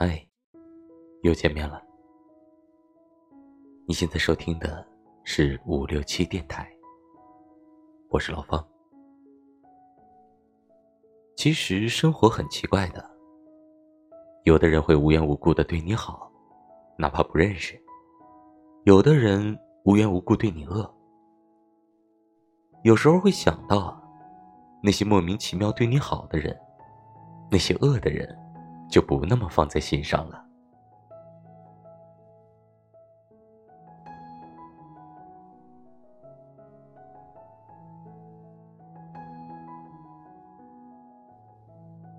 嗨，又见面了。你现在收听的是五六七电台，我是老方。其实生活很奇怪的，有的人会无缘无故的对你好，哪怕不认识；有的人无缘无故对你恶。有时候会想到，那些莫名其妙对你好的人，那些恶的人。就不那么放在心上了。